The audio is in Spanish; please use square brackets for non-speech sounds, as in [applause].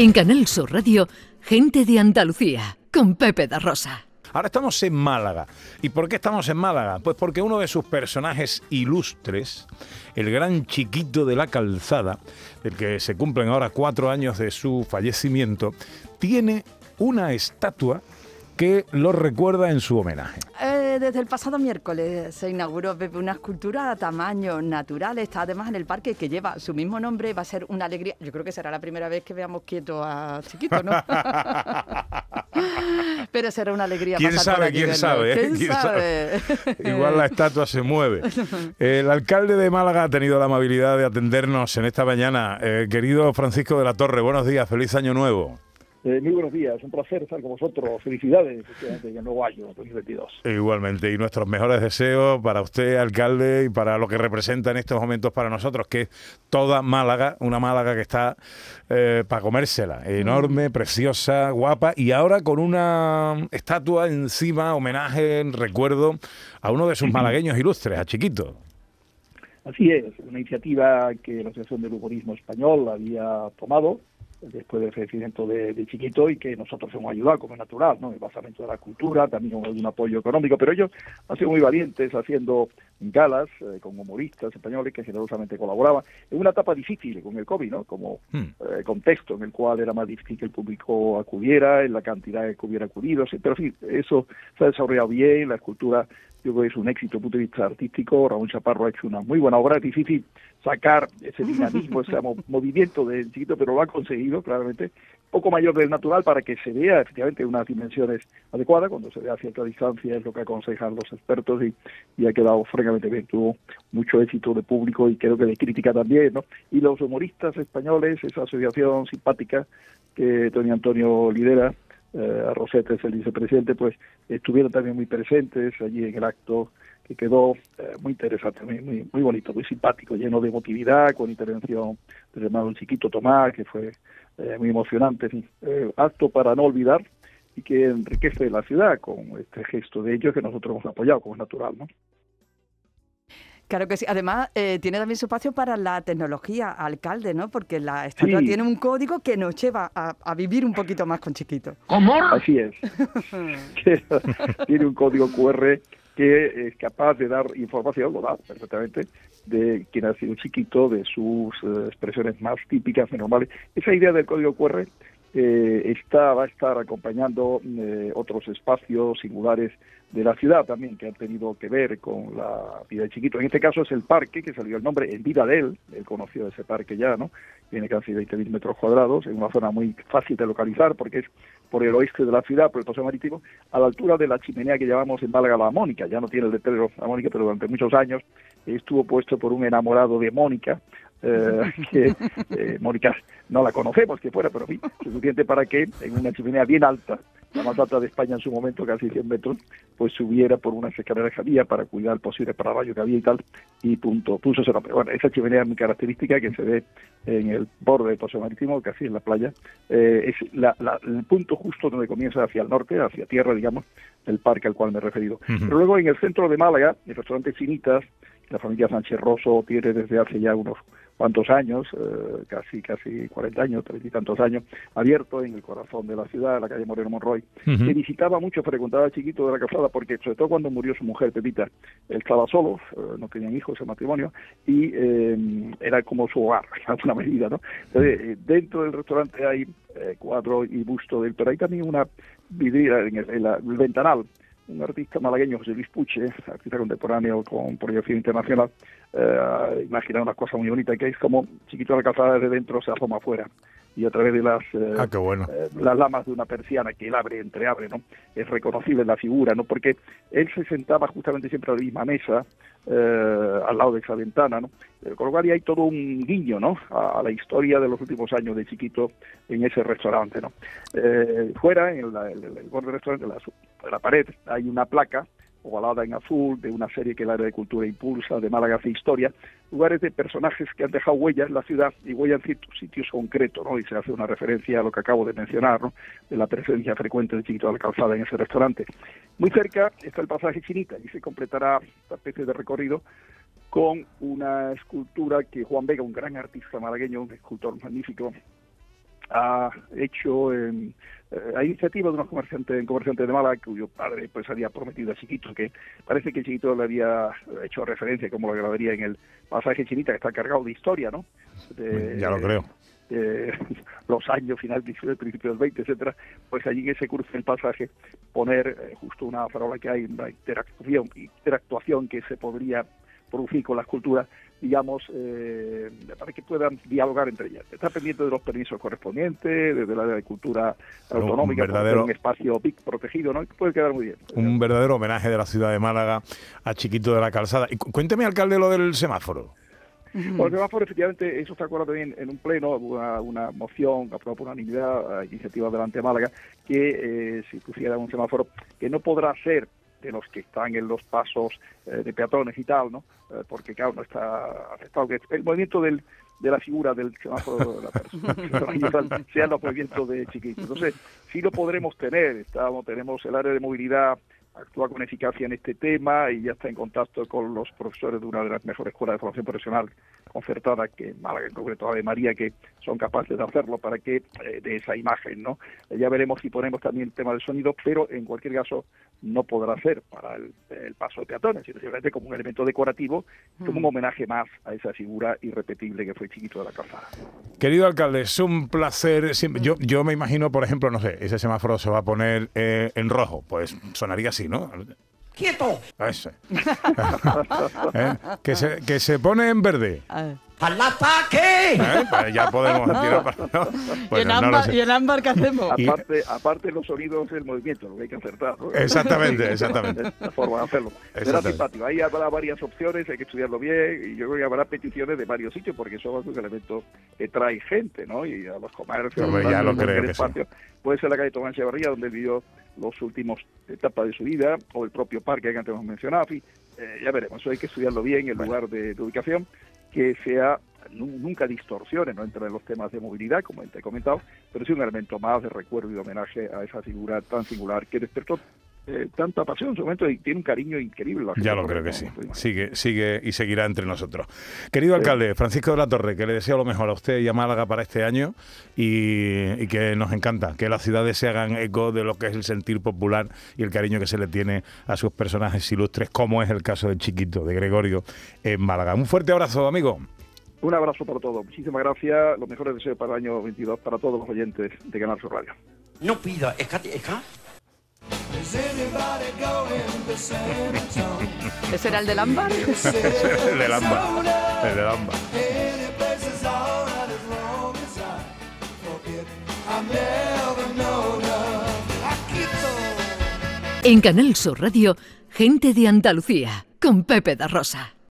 En Canal Sur Radio, gente de Andalucía, con Pepe da Rosa. Ahora estamos en Málaga. ¿Y por qué estamos en Málaga? Pues porque uno de sus personajes ilustres, el gran chiquito de la calzada, el que se cumplen ahora cuatro años de su fallecimiento, tiene una estatua que lo recuerda en su homenaje. Eh, desde el pasado miércoles se inauguró una escultura a tamaño natural. Está además en el parque que lleva su mismo nombre. Va a ser una alegría. Yo creo que será la primera vez que veamos quieto a Chiquito, ¿no? [laughs] Pero será una alegría. ¿Quién sabe? ¿Quién sabe? ¿Quién, sabe? [laughs] Igual la estatua se mueve. [laughs] El alcalde de Málaga ha tenido la amabilidad de atendernos en esta mañana. Eh, querido Francisco de la Torre, buenos días, feliz año nuevo. Eh, muy buenos días, un placer estar con vosotros. Felicidades en el nuevo año 2022. Igualmente, y nuestros mejores deseos para usted, alcalde, y para lo que representa en estos momentos para nosotros, que es toda Málaga, una Málaga que está eh, para comérsela, enorme, preciosa, guapa, y ahora con una estatua encima, homenaje, en recuerdo a uno de sus malagueños ilustres, a Chiquito. Así es, una iniciativa que la Asociación del Humorismo Español había tomado después del fallecimiento de, Chiquito y que nosotros hemos ayudado como es natural, ¿no? El basamento de la cultura, también algún apoyo económico, pero ellos han sido muy valientes haciendo galas eh, con humoristas españoles que generosamente colaboraban en una etapa difícil con el COVID, ¿no? Como hmm. eh, contexto en el cual era más difícil que el público acudiera, en la cantidad que hubiera acudido, pero en fin, eso se ha desarrollado bien, la escultura yo creo que es un éxito desde el punto de vista artístico, Ramón Chaparro ha hecho una muy buena obra, es difícil sacar ese dinamismo, [laughs] ese movimiento del chiquito, pero lo ha conseguido claramente, poco mayor del natural para que se vea efectivamente unas dimensiones adecuadas, cuando se vea a cierta distancia es lo que aconsejan los expertos y, y ha quedado francamente bien, tuvo mucho éxito de público y creo que de crítica también, ¿no? Y los humoristas españoles, esa asociación simpática que Tony Antonio lidera, eh, es el vicepresidente, pues estuvieron también muy presentes allí en el acto que quedó eh, muy interesante, muy, muy, bonito, muy simpático, lleno de emotividad, con intervención del hermano chiquito Tomás, que fue eh, muy emocionante, eh, acto para no olvidar y que enriquece la ciudad con este gesto de ellos que nosotros hemos apoyado, como es natural, ¿no? Claro que sí. Además, tiene también su espacio para la tecnología, alcalde, ¿no? Porque la estatua tiene un código que nos lleva a, vivir un poquito más con chiquito. ¿Cómo? Así es. [laughs] [laughs] tiene un código QR que es capaz de dar información, lo da perfectamente, de quién ha sido chiquito, de sus eh, expresiones más típicas, normales. Esa idea del código QR eh, está, va a estar acompañando eh, otros espacios singulares de la ciudad también que han tenido que ver con la vida de Chiquito. En este caso es el parque, que salió el nombre en vida de él, él conoció ese parque ya, ¿no? Tiene casi 20.000 metros cuadrados, en una zona muy fácil de localizar porque es por el oeste de la ciudad, por el paseo marítimo, a la altura de la chimenea que llamamos en Málaga la Mónica. Ya no tiene el letrero la Mónica, pero durante muchos años estuvo puesto por un enamorado de Mónica, eh, [laughs] que eh, Mónica no la conocemos que fuera, pero suficiente para que en una chimenea bien alta, la más alta de España en su momento, casi 100 metros, pues subiera por unas escaleras que había para cuidar el posible pararrayo que había y tal, y punto, puso ese nombre. Bueno, esa chimenea es muy característica que se ve en el borde del Paseo Marítimo, casi en la playa, eh, es la, el punto justo donde comienza hacia el norte, hacia tierra, digamos, el parque al cual me he referido. Pero luego en el centro de Málaga, el restaurante Cinitas, la familia Sánchez Rosso tiene desde hace ya unos cuantos años, eh, casi casi 40 años, treinta y tantos años, abierto en el corazón de la ciudad, en la calle Moreno Monroy, que visitaba mucho, frecuentaba a chiquito de la casada, porque sobre todo cuando murió su mujer, Pepita, él estaba solo, eh, no tenían hijos en matrimonio, y eh, era como su hogar, [laughs] en alguna medida, ¿no? Entonces, dentro del restaurante hay cuadro y busto de él, pero hay también una vidriera en el, el ventanal, un artista malagueño, José Luis Puche, artista contemporáneo con proyección internacional, eh, imagina una cosa muy bonita, que es como chiquito la calzada desde dentro se asoma afuera y a través de las eh, ah, eh, las lamas de una persiana que él abre, entreabre, ¿no? Es reconocible la figura, ¿no? Porque él se sentaba justamente siempre a la misma mesa, eh, al lado de esa ventana, ¿no? con lo cual hay todo un guiño, ¿no? A, la historia de los últimos años de Chiquito en ese restaurante, ¿no? fuera, en el, borde del restaurante, la, la pared, hay una placa ovalada en azul, de una serie que el área de cultura impulsa, de Málaga hace historia, lugares de personajes que han dejado huellas en la ciudad y huellas en sitios concretos, ¿no? Y se hace una referencia a lo que acabo de mencionar, ¿no? De la presencia frecuente de Chiquito de la Calzada en ese restaurante. Muy cerca está el pasaje Chinita y se completará esta especie de recorrido con una escultura que Juan Vega, un gran artista malagueño, un escultor magnífico, ha hecho en eh, hay iniciativa de unos comerciantes, comerciantes de Málaga cuyo padre pues había prometido a Chiquito que parece que Chiquito le había hecho referencia como lo grabaría en el pasaje chinita que está cargado de historia, ¿no? ya lo creo. [laughs] los años final del principio del 20, etcétera, pues allí en ese curso del pasaje poner eh, justo una farola que hay, una interactuación, interactuación que se podría producir con las culturas, digamos, eh, para que puedan dialogar entre ellas. Está pendiente de los permisos correspondientes, desde la de cultura autonómica, un, un espacio PIC protegido, ¿no? puede quedar muy bien. Un verdadero homenaje de la ciudad de Málaga a Chiquito de la Calzada. Y cuénteme, alcalde, lo del semáforo. Bueno, el semáforo, efectivamente, eso está acordado también en un pleno, una, una moción aprobada por unanimidad, iniciativa delante de Málaga, que eh, si pusiera un semáforo que no podrá ser de los que están en los pasos eh, de peatones y tal, ¿no? Eh, porque, claro, no está aceptado que el movimiento del, de la figura del semáforo de la persona sea los movimientos de chiquitos. Entonces, sí lo podremos tener. Estamos, tenemos el área de movilidad actúa con eficacia en este tema y ya está en contacto con los profesores de una de las mejores escuelas de formación profesional concertada que Málaga en concreto de María que son capaces de hacerlo para que eh, de esa imagen no ya veremos si ponemos también el tema del sonido pero en cualquier caso no podrá ser para el, paso de peatones sino simplemente como un elemento decorativo como un mm. homenaje más a esa figura irrepetible que fue Chiquito de la Calzada querido alcalde es un placer yo yo me imagino por ejemplo no sé ese semáforo se va a poner eh, en rojo pues sonaría así ¿no? ¡Quieto! [laughs] ¿Eh? que, se, que se pone en verde. ¡Al ataque! ¿Eh? Pues ya podemos tirar para... ¿Y, en ámbar, ¿Y, en ámbar, qué hacemos? Aparte, aparte los sonidos del movimiento, lo que hay que acertar. Exactamente, exactamente. la forma de hacerlo. Será simpático. Ahí habrá varias opciones, hay que estudiarlo bien y yo creo que habrá peticiones de varios sitios porque eso es un elemento que trae gente, ¿no? Y a los comercios, ya lo creo que espacio. Puede ser la calle Tomás Echevarría, donde vivió los últimos etapas de su vida, o el propio parque que antes hemos mencionado, eh, ya veremos, eso hay que estudiarlo bien, el lugar de, ubicación, que sea nunca distorsione ¿no? entre los temas de movilidad, como te he comentado, pero sí un elemento más de recuerdo y de homenaje a esa figura tan singular que despertó eh, tanta pasión en su momento y tiene un cariño increíble. ya lo creo que sí. Sigue, sigue y seguirá entre nosotros. Querido alcalde, Francisco de la Torre, que le deseo lo mejor a usted y a Málaga para este año y, que nos encanta que las ciudades se hagan eco de lo que es el sentir popular y el cariño que se le tiene a sus personajes ilustres, como es el caso del chiquito, de Gregorio, en Málaga. Un fuerte abrazo, amigo. Un abrazo para todos. Muchísimas gracias. Los mejores deseos para el año 22 para todos los oyentes de Canal Sur Radio. No pida, es ¿Ese era el del ámbar? [laughs] el del ámbar. El del ámbar. En Canal Sur Radio, gente de Andalucía, con Pepe da Rosa.